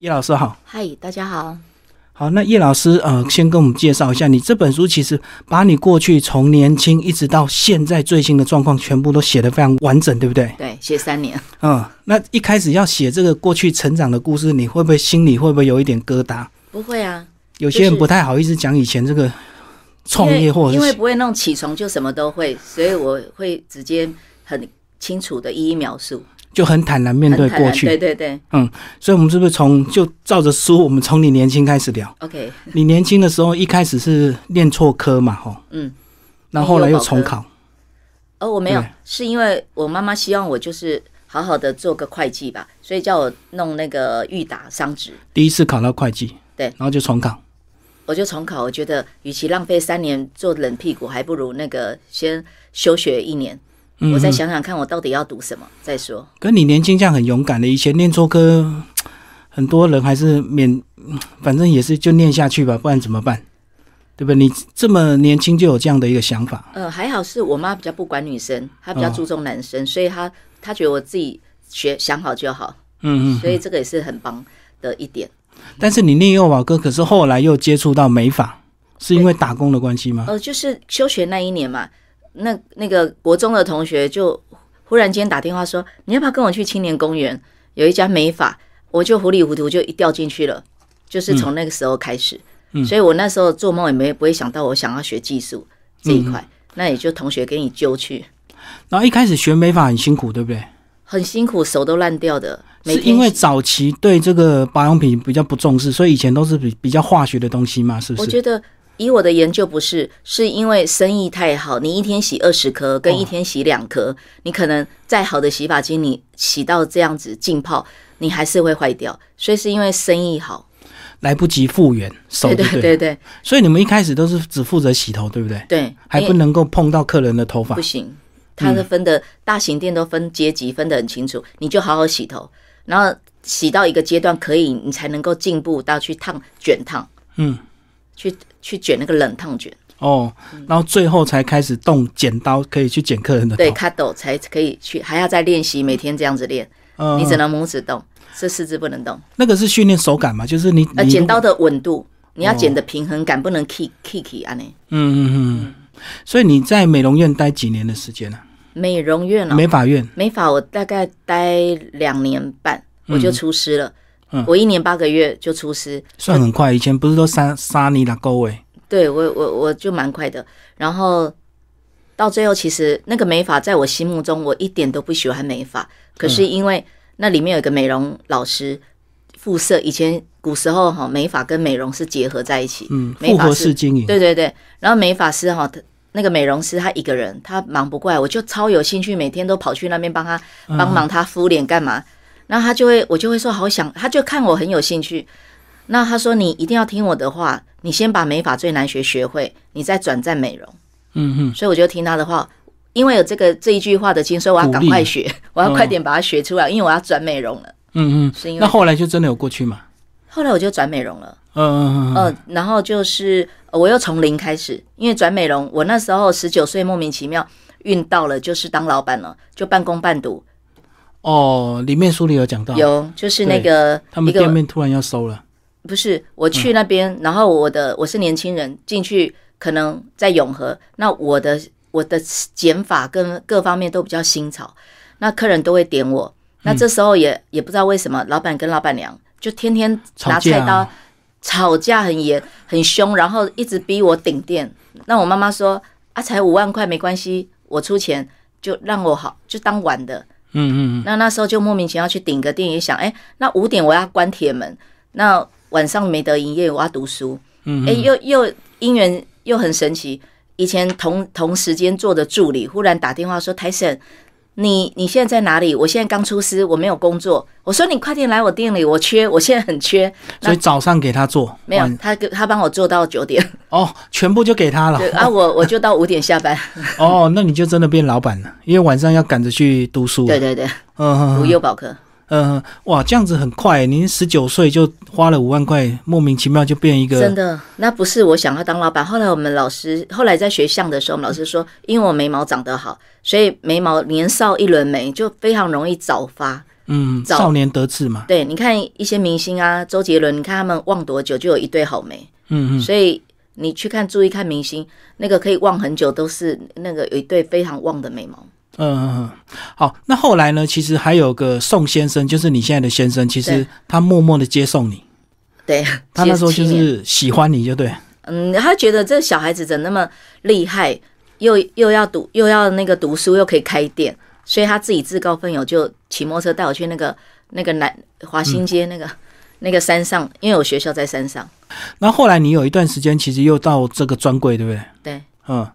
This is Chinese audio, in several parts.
叶老师好，嗨，大家好。好，那叶老师，呃，先跟我们介绍一下，你这本书其实把你过去从年轻一直到现在最新的状况，全部都写得非常完整，对不对？对，写三年。嗯，那一开始要写这个过去成长的故事，你会不会心里会不会有一点疙瘩？不会啊，有些人不太好意思讲以前这个创业或者因为不会弄起床就什么都会，所以我会直接很清楚的一一描述。就很坦然面对过去，对对对，嗯，所以，我们是不是从就照着书，我们从你年轻开始聊？OK，你年轻的时候一开始是念错科嘛，吼，嗯，然后后来又重考。哦，我没有，是因为我妈妈希望我就是好好的做个会计吧，所以叫我弄那个预打商职。第一次考到会计，对，然后就重考。我就重考，我觉得与其浪费三年做冷屁股，还不如那个先休学一年。我再想想看，我到底要读什么再说。跟你年轻这样很勇敢的，以前念错歌，很多人还是免，反正也是就念下去吧，不然怎么办？对不对？你这么年轻就有这样的一个想法？呃，还好是我妈比较不管女生，她比较注重男生，所以她她觉得我自己学想好就好。嗯嗯。所以这个也是很棒的一点。但是你念幼保科，可是后来又接触到美法，是因为打工的关系吗？呃，就是休学那一年嘛。那那个国中的同学就忽然间打电话说：“你要不要跟我去青年公园？有一家美发。”我就糊里糊涂就一掉进去了，就是从那个时候开始。所以我那时候做梦也没不会想到我想要学技术这一块，那也就同学给你揪去。然后一开始学美发很辛苦，对不对？很辛苦，手都烂掉的。是因为早期对这个保养品比较不重视，所以以前都是比比较化学的东西嘛，是不是？我觉得。以我的研究不是，是因为生意太好，你一天洗二十颗，跟一天洗两颗，你可能再好的洗发精，你洗到这样子浸泡，你还是会坏掉。所以是因为生意好，来不及复原，手对对对对。所以你们一开始都是只负责洗头，对不对？对，还不能够碰到客人的头发，不行。它是分的大型店都分阶级，分得很清楚，你就好好洗头，然后洗到一个阶段可以，你才能够进步到去烫卷烫，嗯，去。去卷那个冷烫卷哦，然后最后才开始动剪刀，可以去剪客人的对，卡斗才可以去，还要再练习，每天这样子练。嗯，你只能拇指动，这四肢不能动。那个是训练手感嘛？就是你呃剪刀的稳度，你要剪的平衡感，不能 kick kick 啊你。嗯嗯嗯。所以你在美容院待几年的时间呢？美容院啊，美发院，美发我大概待两年半，我就出师了。我一年八个月就出师，算很快。以前不是都杀杀你了各位？对我我我就蛮快的。然后到最后，其实那个美发在我心目中，我一点都不喜欢美发。可是因为那里面有一个美容老师，肤色以前古时候哈，美发跟美容是结合在一起。嗯，复合式经营。对对对。然后美发师哈，那个美容师他一个人，他忙不过来，我就超有兴趣，每天都跑去那边帮他帮忙他敷脸干嘛。然后他就会，我就会说好想，他就看我很有兴趣。那他说你一定要听我的话，你先把美发最难学学会，你再转战美容。嗯哼。所以我就听他的话，因为有这个这一句话的经，所以我要赶快学，我要快点把它学出来，因为我要转美容了。嗯嗯。那后来就真的有过去吗？后来我就转美容了。嗯嗯嗯。呃，然后就是我又从零开始，因为转美容，我那时候十九岁莫名其妙运到了，就是当老板了，就半工半读。哦，里面书里有讲到，有就是那个他们店面突然要收了，不是我去那边，然后我的我是年轻人进去，可能在永和，那我的我的减法跟各方面都比较新潮，那客人都会点我，那这时候也也不知道为什么，老板跟老板娘就天天拿菜刀吵架很严很凶，然后一直逼我顶店，那我妈妈说啊，才五万块没关系，我出钱就让我好就当玩的。嗯嗯，那那时候就莫名其妙去顶个店，也想，哎，那五点我要关铁门，那晚上没得营业，我要读书。嗯，哎，又又因缘又很神奇，以前同同时间做的助理，忽然打电话说，台审。你你现在在哪里？我现在刚出师，我没有工作。我说你快点来我店里，我缺，我现在很缺。所以早上给他做，没有他给他帮我做到九点。哦，全部就给他了。啊，我我就到五点下班。哦，那你就真的变老板了，因为晚上要赶着去读书。对对对，嗯，读幼保课。嗯，哇，这样子很快，您十九岁就花了五万块，莫名其妙就变一个。真的，那不是我想要当老板。后来我们老师，后来在学相的时候，我们老师说，因为我眉毛长得好，所以眉毛年少一轮眉就非常容易早发。嗯，早少年得志嘛，对，你看一些明星啊，周杰伦，你看他们望多久就有一对好眉，嗯嗯，所以你去看注意看明星，那个可以望很久，都是那个有一对非常旺的眉毛。嗯嗯嗯，好，那后来呢？其实还有个宋先生，就是你现在的先生，其实他默默的接送你，对，他那时候就是喜欢你，就对，嗯，他觉得这小孩子怎么那么厉害，又又要读又要那个读书，又可以开店，所以他自己自告奋勇就骑摩托车带我去那个那个南华新街那个、那个山上，因为我学校在山上。然后后来你有一段时间其实又到这个专柜，对不对？对，嗯，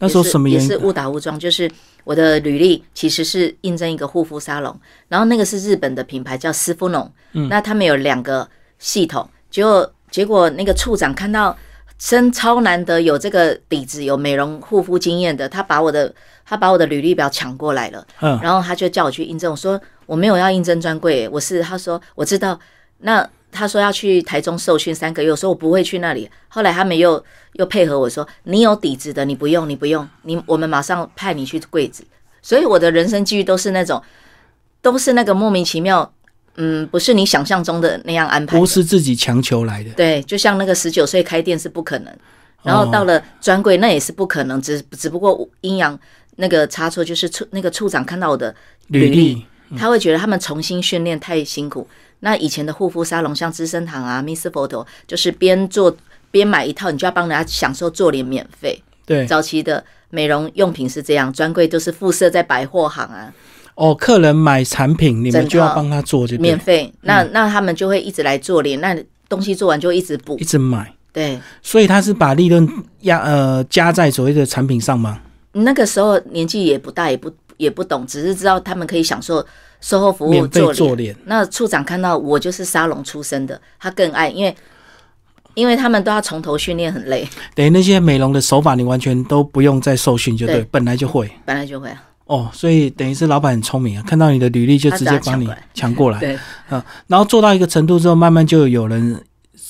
那时候也是什么原因？也是误打误撞，就是我的履历其实是应征一个护肤沙龙，然后那个是日本的品牌叫斯芙农，嗯那他们有两个系统，结果结果那个处长看到真超难得有这个底子，有美容护肤经验的，他把我的他把我的履历表抢过来了，嗯，然后他就叫我去应征，我说我没有要应征专柜，我是他说我知道，那他说要去台中受训三个月，我说我不会去那里。后来他们又又配合我说，你有底子的，你不用，你不用，你我们马上派你去柜子。所以我的人生机遇都是那种，都是那个莫名其妙，嗯，不是你想象中的那样安排。不是自己强求来的，对，就像那个十九岁开店是不可能，然哦后到了专柜那也是不可能，只只不过阴阳那个差错就是处那个处长看到我的履历历，他会觉得他们重新训练太辛苦。那以前的护肤沙龙，像资生堂啊、Miss Photo，就是边做边买一套，你就要帮人家享受做脸免费。对，早期的美容用品是这样，专柜都是附设在百货行啊，哦，客人买产品，你们就要帮他做，就对免，费。那那他们就会一直来做脸，那东西做完就一直补一。直买，对，所以他是把利润压呃加在所谓的产品上吗？那个时候年纪也不大，也不也不懂，只是知道他们可以享受售后服务做脸。做脸，那处长看到我就是沙龙出身的，他更爱，因为因为他们都要从头训练，很累，等于那些美容的手法你完全都不用再受训，就对，对本来就会。本来就会啊。哦，所以等于是老板很聪明啊，看到你的履历就直接帮你他抢过来，对，然后做到一个程度之后，慢慢就有人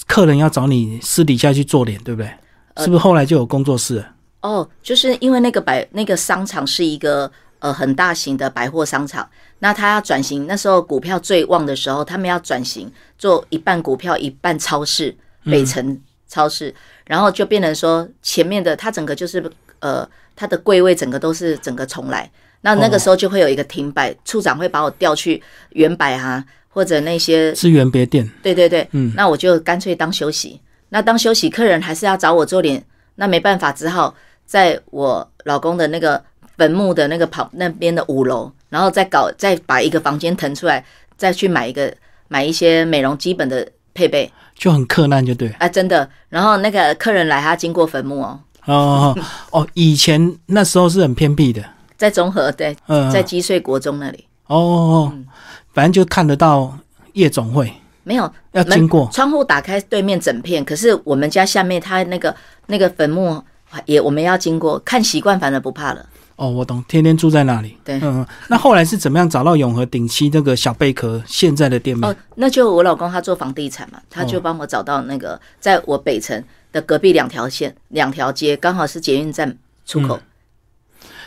客人要找你私底下去做脸，对不对？呃是不是后来就有工作室？哦，就是因为那个百那个商场是一个呃很大型的百货商场，那他要转型，那时候股票最旺的时候，他们要转型做一半股票一半超市，北城超市，然后就变成说前面的它整个就是呃它的柜位整个都是整个重来，那那个时候就会有一个停摆，处长会把我调去原百啊或者那些资源别店，对对对，嗯。那我就干脆当休息。那当休息，客人还是要找我做脸，那没办法，只好在我老公的那个坟墓的那个旁那边的五楼，然后再搞再把一个房间腾出来，再去买一个买一些美容基本的配备就很困难，就对。啊，真的。然后那个客人来，他经过坟墓哦，哦哦，以前那时候是很偏僻的，在中和对，嗯，在积穗国中那里哦哦，反正就看得到夜总会，没有要经过窗户打开，对面整片。可是我们家下面他那个那个坟墓也我们要经过，看习惯，反而不怕了。哦，我懂，天天住在那里。对嗯，那后来是怎么样找到永和顶溪这个小贝壳现在的店面？哦，那就我老公他做房地产嘛，他就帮我找到那个在我北城的隔壁两条线两条街，刚好是捷运站出口。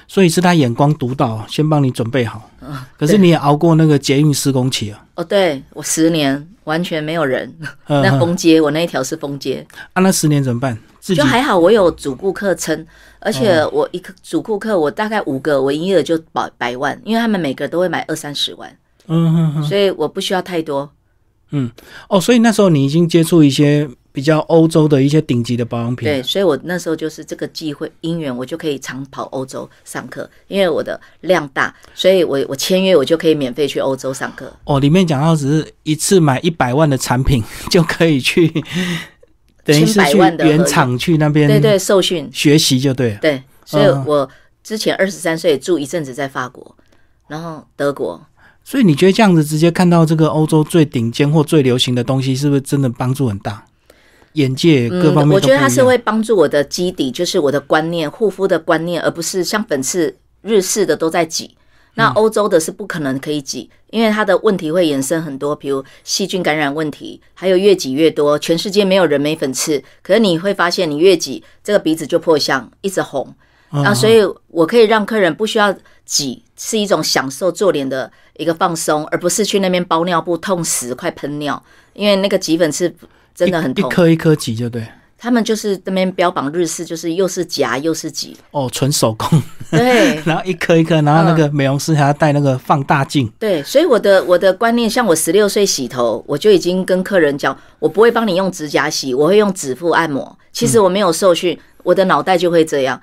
所以是他眼光独到，先帮你准备好。嗯可是你也熬过那个捷运施工期啊。哦，对我十年完全没有人，嗯那封街我那一条是封街，啊，那十年怎么办？自己就还好我有主顾客撑，而且我一个主顾客我大概五个，我营业额就百百万，因为他们每个都会买二三十万，嗯哼哼所以我不需要太多。嗯哦，所以那时候你已经接触一些比较欧洲的一些顶级的保养品。对，所以我那时候就是这个机会因缘，我就可以常跑欧洲上课，因为我的量大，所以我我签约我就可以免费去欧洲上课。哦，里面讲到只是一次买一百万的产品 就可以去，等于是去原厂去那边对对，受训学习就对了。对，所以嗯我之前二十三岁住一阵子在法国，然后德国，所以你觉得这样子直接看到这个欧洲最顶尖或最流行的东西，是不是真的帮助很大？眼界各方嗯，面。我觉得它是会帮助我的基底，就是我的观念、护肤的观念，而不是像本次日式的都在挤。那欧洲的是不可能可以挤，因为它的问题会衍生很多，比如细菌感染问题，还有越挤越多。全世界没有人没粉刺，可是你会发现，你越挤，这个鼻子就破相，一直红。嗯啊，所以我可以让客人不需要挤，是一种享受做脸的一个放松，而不是去那边包尿布痛死，快喷尿，因为那个挤粉刺真的很痛。一颗一颗挤就对。他们就是那边标榜日式，就是又是夹又是挤，哦，纯手工，对 然后一颗一颗，然后那个美容师还要带那个放大镜。对，所以我的我的观念，像我十六岁洗头，我就已经跟客人讲，我不会帮你用指甲洗，我会用指腹按摩。其实我没有受训，我的脑袋就会这样。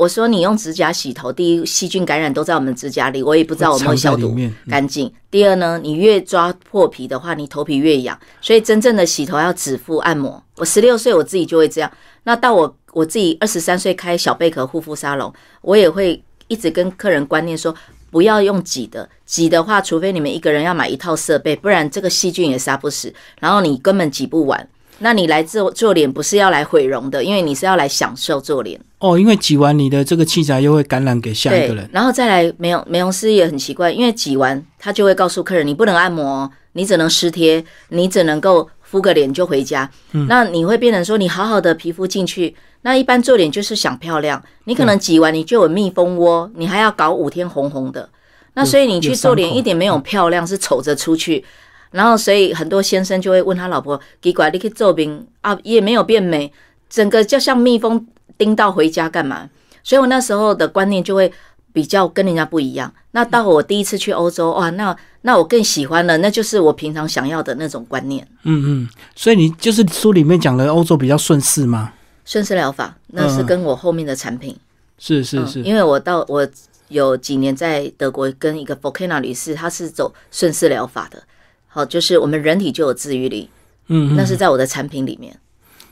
我说你用指甲洗头，第一细菌感染都在我们指甲里，我也不知道我有没有消毒干净。第二呢，你越抓破皮的话，你头皮越痒，所以真正的洗头要指腹按摩。我十六岁我自己就会这样，那到我我自己二十三岁开小贝壳护肤沙龙，我也会一直跟客人观念说。不要用挤的，挤的话，除非你们一个人要买一套设备，不然这个细菌也杀不死，然后你根本挤不完。那你来做做脸不是要来毁容的，因为你是要来享受做脸。哦，因为挤完你的这个器材又会感染给下一个人。然后再来美容美容师也很奇怪，因为挤完他就会告诉客人，你不能按摩哦，你只能湿贴，你只能够敷个脸就回家。嗯那你会变成说，你好好的皮肤进去，那一般做脸就是想漂亮，你可能挤完你就有蜜蜂窝，你还要搞五天红红的。那所以你去做脸一点没有漂亮，是丑着出去。然后所以很多先生就会问他老婆：“奇怪，你去做兵啊，也没有变美，整个就像蜜蜂叮到回家干嘛？”所以我那时候的观念就会比较跟人家不一样。那到我第一次去欧洲，哇，那那我更喜欢了，那就是我平常想要的那种观念。嗯嗯，所以你就是书里面讲的欧洲比较顺势吗？顺势疗法，那是跟我后面的产品。嗯是是是，因为我到我有几年在德国跟一个 Volcana 女士，她是走顺势疗法的。好，就是我们人体就有自愈力，嗯，嗯那是在我的产品里面。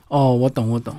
哦，我懂我懂。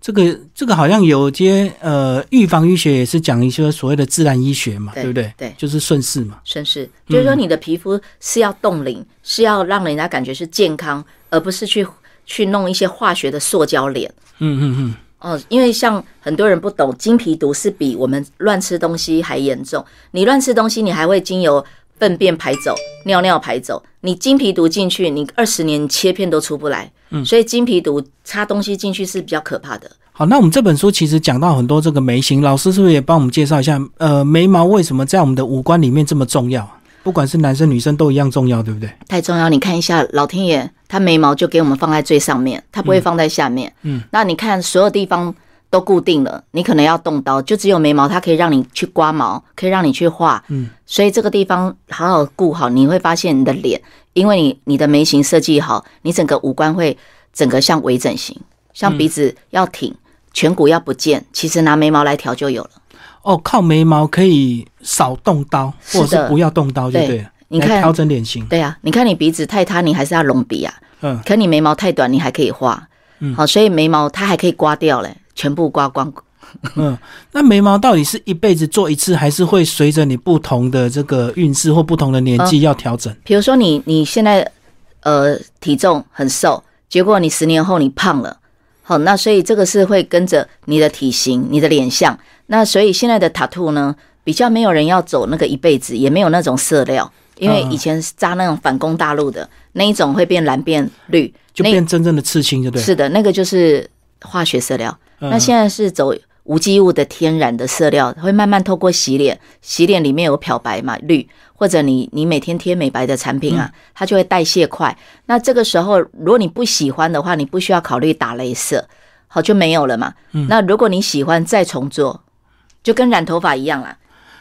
这个这个好像有些呃预防医学也是讲一些所谓的自然医学嘛，对对不对？对就是顺势嘛。顺势就是说，你的皮肤是要冻龄，是要让人家感觉是健康，而不是去去弄一些化学的塑胶脸。嗯嗯嗯，哦，因为像很多人不懂，金皮毒是比我们乱吃东西还严重。你乱吃东西，你还会经由粪便排走、尿尿排走。你金皮毒进去，你二十年切片都出不来。嗯，所以金皮毒插东西进去是比较可怕的。好，那我们这本书其实讲到很多这个眉形，老师是不是也帮我们介绍一下？呃，眉毛为什么在我们的五官里面这么重要？不管是男生女生都一样重要，对不对？太重要。你看一下，老天爷他眉毛就给我们放在最上面，他不会放在下面。嗯，那你看所有地方都固定了，你可能要动刀，就只有眉毛它可以让你去刮毛，可以让你去画。嗯，所以这个地方好好顾好，你会发现你的脸，因为你你的眉形设计好，你整个五官会整个像微整形，像鼻子要挺，颧骨要不见，其实拿眉毛来调就有了。哦，靠眉毛可以少动刀，或者是不要动刀就对了。你看来调整脸型。对啊，你看你鼻子太塌，你还是要隆鼻啊。嗯，可你眉毛太短，你还可以画。嗯好，所以眉毛它还可以刮掉嘞，全部刮光。嗯，那眉毛到底是一辈子做一次，还是会随着你不同的这个运势或不同的年纪要调整？比如说你你现在呃体重很瘦，结果你十年后你胖了，好，那所以这个是会跟着你的体型、你的脸相。那所以现在的塔兔呢，比较没有人要走那个一辈子，也没有那种色料，因为嗯以前是扎那种反攻大陆的那一种会变蓝变绿，就变真正的刺青，就对。是的，那个就是化学色料。嗯那现在是走无机物的天然的色料，会慢慢透过洗脸，洗脸里面有漂白嘛绿，或者你你每天贴美白的产品啊，它就会代谢快。那这个时候，如果你不喜欢的话，你不需要考虑打镭射，好就没有了嘛。那如果你喜欢再重做，就跟染头发一样啦。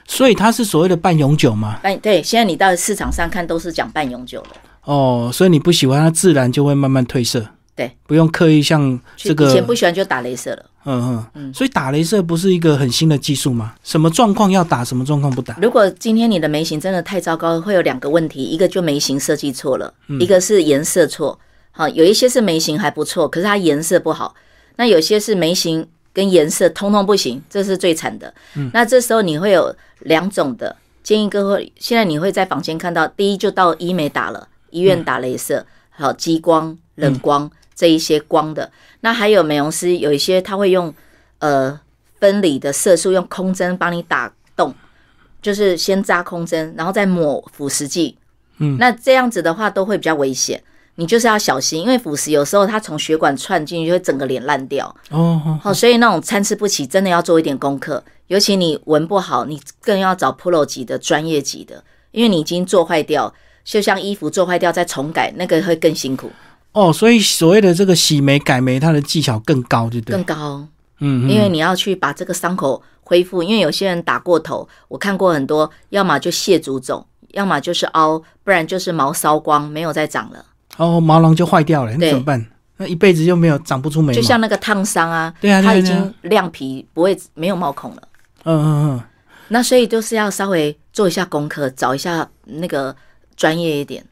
所以它是所谓的半永久吗。半对，现在你到市场上看都是讲半永久的。哦，所以你不喜欢它，自然就会慢慢褪色。对，不用刻意像这个以前不喜欢就打镭射了。嗯嗯，所以打镭射不是一个很新的技术吗？什么状况要打，什么状况不打？如果今天你的眉形真的太糟糕，会有两个问题，一个就眉形设计错了，一个是颜色错。好，有一些是眉形还不错，可是它颜色不好；那有些是眉形跟颜色通通不行，这是最惨的。那这时候你会有两种的，建议各位，现在你会在房间看到，第一就到医美打了，医院打镭射，好激光、冷光。这一些光的，那还有美容师有一些他会用呃分离的色素，用空针帮你打洞，就是先扎空针，然后再抹腐蚀剂。嗯，那这样子的话都会比较危险。你就是要小心，因为腐蚀有时候它从血管窜进去，就会整个脸烂掉。哦哦，好，所以那种参差不齐，真的要做一点功课。尤其你闻不好，你更要找 Pro 级的专业级的，因为你已经做坏掉，就像衣服做坏掉再重改，那个会更辛苦、哦，所以所谓的这个洗眉改眉，它的技巧更高，对不对更？高。嗯，嗯因为你要去把这个伤口恢复，因为有些人打过头，我看过很多，要么就蟹足肿，要么就是凹，不然就是毛烧光，没有再长了。哦，毛囊就坏掉了，那怎么办？那一辈子就没有长不出眉毛。就像那个烫伤啊，对啊对啊对啊它已经亮皮，不会没有毛孔了。嗯嗯嗯，那所以就是要稍微做一下功课，找一下那个专业一点。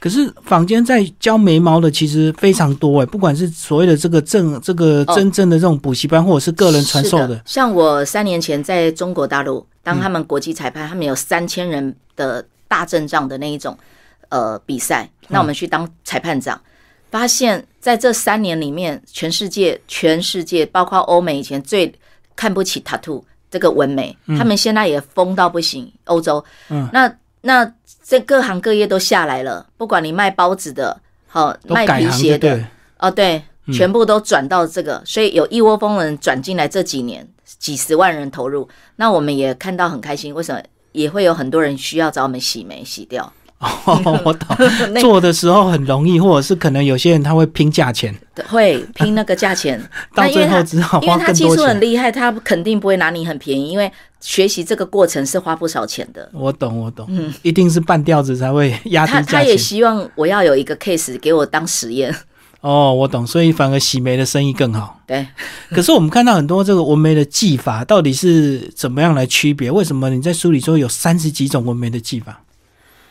可是坊间在教眉毛的其实非常多哎，不管是所谓的这个正这个哦。真正的这种补习班，或者是个人传授的，像我三年前在中国大陆当他们国际裁判，他们有三千人的大阵仗的那一种呃比赛，那我们去当裁判长，发现在这三年里面，全世界全世界包括欧美以前最看不起 tattoo 这个纹眉，他们现在也疯到不行，欧洲，嗯。那那这各行各业都下来了，不管你卖包子的，好都卖皮鞋的。哦，对，全部都转到这个，所以有一窝蜂人转进来，这几年几十万人投入，那我们也看到很开心。为什么？也会有很多人需要找我们洗眉洗掉，哦，我懂。做的时候很容易，或者是可能有些人他会拼价钱，会拼那个价钱。到最后只好因为他技术很。厉害，他肯定不会拿你很便宜，因为学习这个过程是花不少钱的。我懂，我懂，嗯一定是半吊子才会压他他也。希望我要有一个 case 给我当实验，哦，我懂，所以反而洗眉的生意更好。对。可是我们看到很多这个纹眉的技法，到底是怎么样来区别？为什么你在书里说有三十几种纹眉的技法？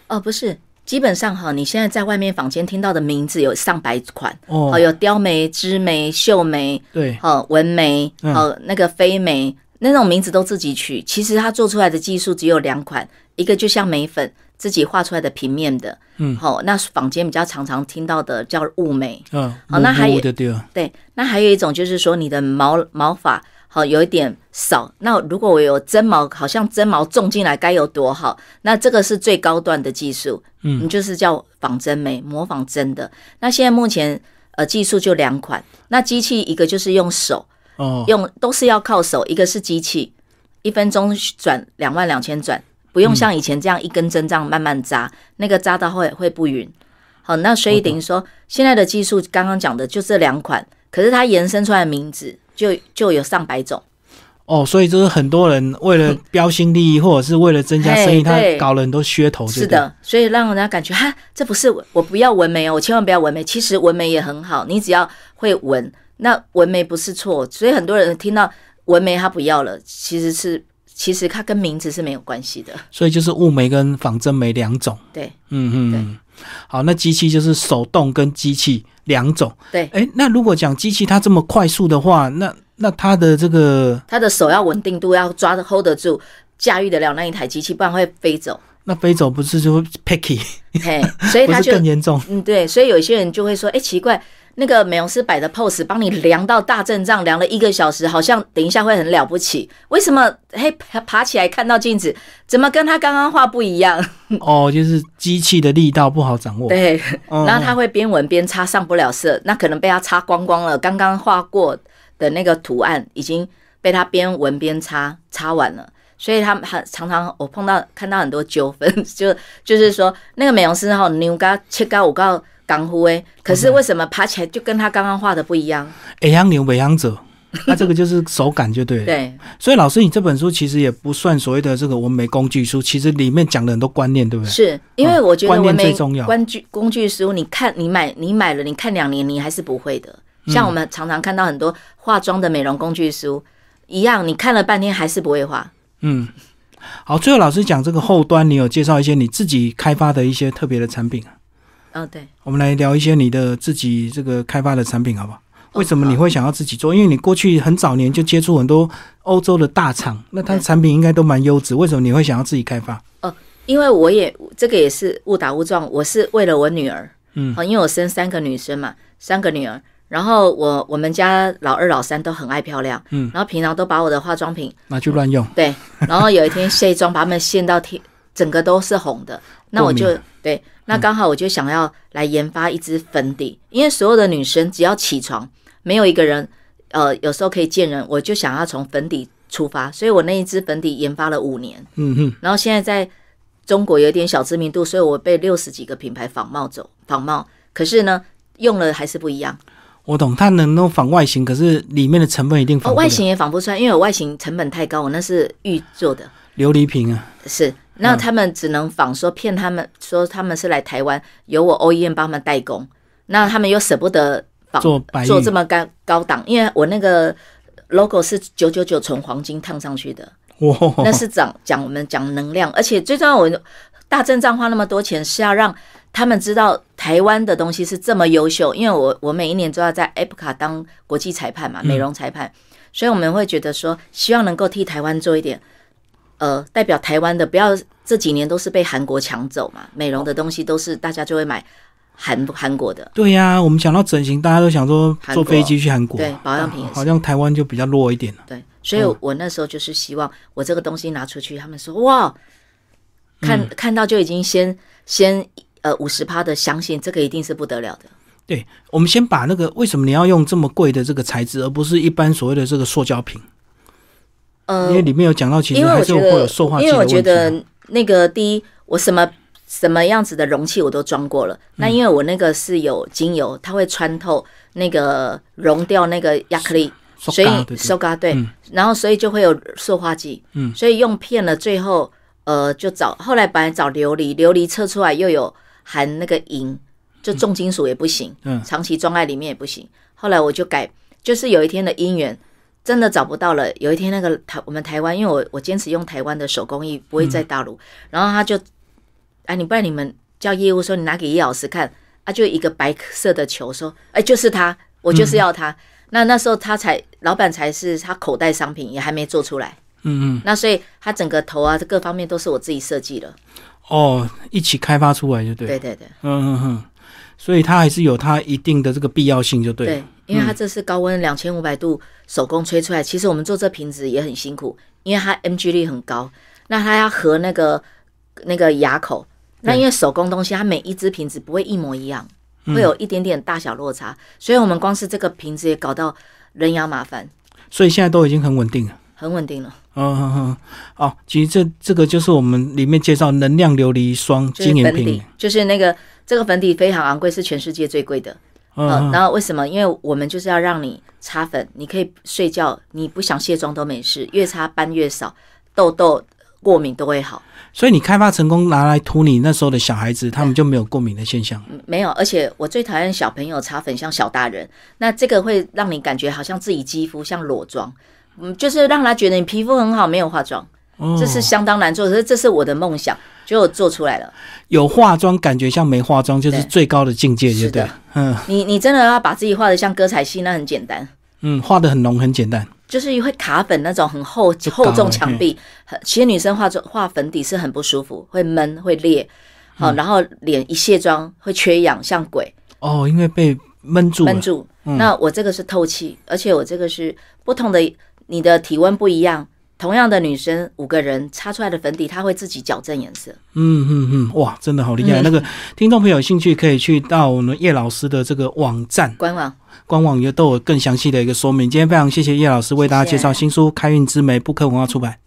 哦，不是，基本上哈，你现在在外面坊间听到的名字有上百款，哦哦，，有雕眉、织眉、绣眉，对，好纹眉，嗯好那个飞眉，那种名字都自己取。其实它做出来的技术只有两款，一个就像眉粉自己画出来的平面的，嗯好，那坊间比较常常听到的叫雾眉，嗯，好那还有对，那还有一种就是说你的毛毛发好有一点少，那如果我有针毛，好像针毛种进来该有多好？那这个是最高段的技术，嗯你就是叫仿真眉，模仿真的。那现在目前呃技术就两款，那机器一个就是用手，哦，用都是要靠手，一个是机器，一分钟转两万两千转，不用像以前这样一根针这样慢慢扎，那个扎到会会不匀。好，那所以等于说现在的技术刚刚讲的就这两款，可是它延伸出来的名字就就有上百种。哦，所以就是很多人为了标新立异，或者是为了增加生意，他搞了很多噱头，是的，所以让人家感觉哈，这不是我我不要纹眉哦，我千万不要纹眉。其实纹眉也很好，你只要会纹，那纹眉不是错。所以很多人听到纹眉他不要了，其实是其实它跟名字是没有关系的。所以就是雾眉跟仿真眉两种。对嗯嗯嗯，好，那机器就是手动跟机器两种。对，哎，那如果讲机器它这么快速的话，那那它的这个它的手要稳定度要抓得 hold 得住，驾驭得了那一台机器，不然会飞走。那飞走不是就会 picky，嘿，所以 不是他就更严重？嗯对，所以有些人就会说，哎，奇怪。那个美容师摆的 pose 帮你量到大阵仗，量了一个小时，好像等一下会很了不起。为什么？嘿，爬爬起来看到镜子，怎么跟他刚刚画不一样？哦，就是机器的力道不好掌握。对，嗯，然后他会边纹边擦，上不了色，那可能被他擦光光了。刚刚画过的那个图案已经被他边纹边擦擦完了，所以他们很常常我碰到看到很多纠纷，就就是说那个美容师哈牛膏切膏五膏港呼诶，可是为什么爬起来就跟他刚刚画的不一样？北洋牛北洋者，那这个就是手感就对了。对，所以老师，你这本书其实也不算所谓的这个纹眉工具书，其实里面讲了很多观念，对不对？是因为我觉得观念最重要工具工具书，你看你买你买了，你看两年你还是不会的。像我们常常看到很多化妆的美容工具书一样，你看了半天还是不会画。嗯，好，最后老师讲这个后端，你有介绍一些你自己开发的一些特别的产品啊？哦，对，我们来聊一些你的自己这个开发的产品，好不好？哦为什么你会想要自己做？因为你过去很早年就接触很多欧洲的大厂，那它的产品应该都蛮优质，为什么你会想要自己开发？哦因为我也这个也是误打误撞，我是为了我女儿，嗯好，因为我生三个女生嘛，三个女儿，然后我我们家老二老三都很爱漂亮，嗯然后平常都把我的化妆品拿去乱用？对，然后有一天卸妆把它们卸到天整个都是红的，那我就对，那刚好我就想要来研发一支粉底，因为所有的女生只要起床，没有一个人呃有时候可以见人，我就想要从粉底出发，所以我那一支粉底研发了五年，嗯哼，然后现在在中国有点小知名度，所以我被六十几个品牌仿冒走仿冒，可是呢用了还是不一样。我懂，它能够仿外形，可是里面的成分一定哦，仿哦。外形也仿不出来，因为我外形成本太高，我那是玉做的。琉璃瓶啊，是，那他们只能仿说骗他们说他们是来台湾，由我 OEM 帮他们代工，那他们又舍不得仿做做这么高高档，因为我那个 logo 是九九九纯黄金烫上去的，哇，那是讲讲我们讲能量，而且最重要，我大阵仗花那么多钱是要让他们知道台湾的东西是这么优秀，因为我我每一年都要在 APCA 当国际裁判嘛，美容裁判，所以我们会觉得说，希望能够替台湾做一点，呃，代表台湾的，不要这几年都是被韩国抢走嘛，美容的东西都是大家就会买韩韩国的，对呀、我们讲到整形，大家都想说坐飞机去韩国，对保养品也是好像台湾就比较弱一点了。对，所以我那时候就是希望我这个东西拿出去，他们说哇，看、看到就已经先先呃五十趴的相信这个一定是不得了的。对，我们先把那个为什么你要用这么贵的这个材质，而不是一般所谓的这个塑胶瓶？呃因为里面有讲到，其实还是会有塑化，剂因为我。觉得那个第一，我什么什么样子的容器我都装过了。嗯那因为我那个是有精油，它会穿透那个溶掉那个亚克力，所以收嘎对，嗯然后所以就会有塑化剂，嗯所以用片了，最后呃就找后来本来找琉璃，琉璃测出来又有含那个银，就重金属也不行，嗯长期装在里面也不行。后来我就改，就是有一天的因缘。真的找不到了。有一天，那个台我们台湾，因为我我坚持用台湾的手工艺，不会在大陆。然后他就，哎，你不然你们叫业务说你拿给叶老师看，啊，就一个白色的球，说，哎，就是他，我就是要他。那那时候他才老板才是他口袋商品，也还没做出来。嗯嗯，那所以他整个头啊各方面都是我自己设计的。哦，一起开发出来就对。对对对嗯嗯嗯，所以它还是有它一定的这个必要性，就对。对，因为它这是高温两千五百度手工吹出来，其实我们做这瓶子也很辛苦，因为它 mg 率很高，那它要合那个那个牙口，那因为手工东西，它每一只瓶子不会一模一样，会有一点点大小落差，所以我们光是这个瓶子也搞到人仰马翻，所以现在都已经很稳定了。很稳定了。嗯嗯嗯，哦，其实这这个就是我们里面介绍能量琉璃霜就是晶莹瓶。，就是那个这个粉底非常昂贵，是全世界最贵的。嗯然后为什么？因为我们就是要让你擦粉，你可以睡觉，你不想卸妆都没事，越擦斑越少，痘痘、过敏都会好。所以你开发成功拿来涂你那时候的小孩子，他们就没有过敏的现象。嗯没有，而且我最讨厌小朋友擦粉像小大人，那这个会让你感觉好像自己肌肤像裸妆，嗯，就是让他觉得你皮肤很好，没有化妆，哦这是相当难做，可是这是我的梦想，就我做出来了。有化妆感觉像没化妆，就是最高的境界，就是对。嗯你你真的要把自己画的像歌仔戏，那很简单。嗯，画的很浓，很简单。就是会卡粉那种很厚厚重墙壁，很其实女生化妆画粉底是很不舒服，会闷会裂，好、嗯然后脸一卸妆会缺氧，像鬼哦，因为被闷住。闷住。嗯那我这个是透气，而且我这个是不同的，你的体温不一样，同样的女生五个人擦出来的粉底，它会自己矫正颜色。嗯嗯嗯，哇，真的好厉害！嗯那个听众朋友有兴趣可以去到我们叶老师的这个网站官网官网，也都有更详细的一个说明。今天非常谢谢叶老师为大家介绍新书《开运之美》，布克文化出版。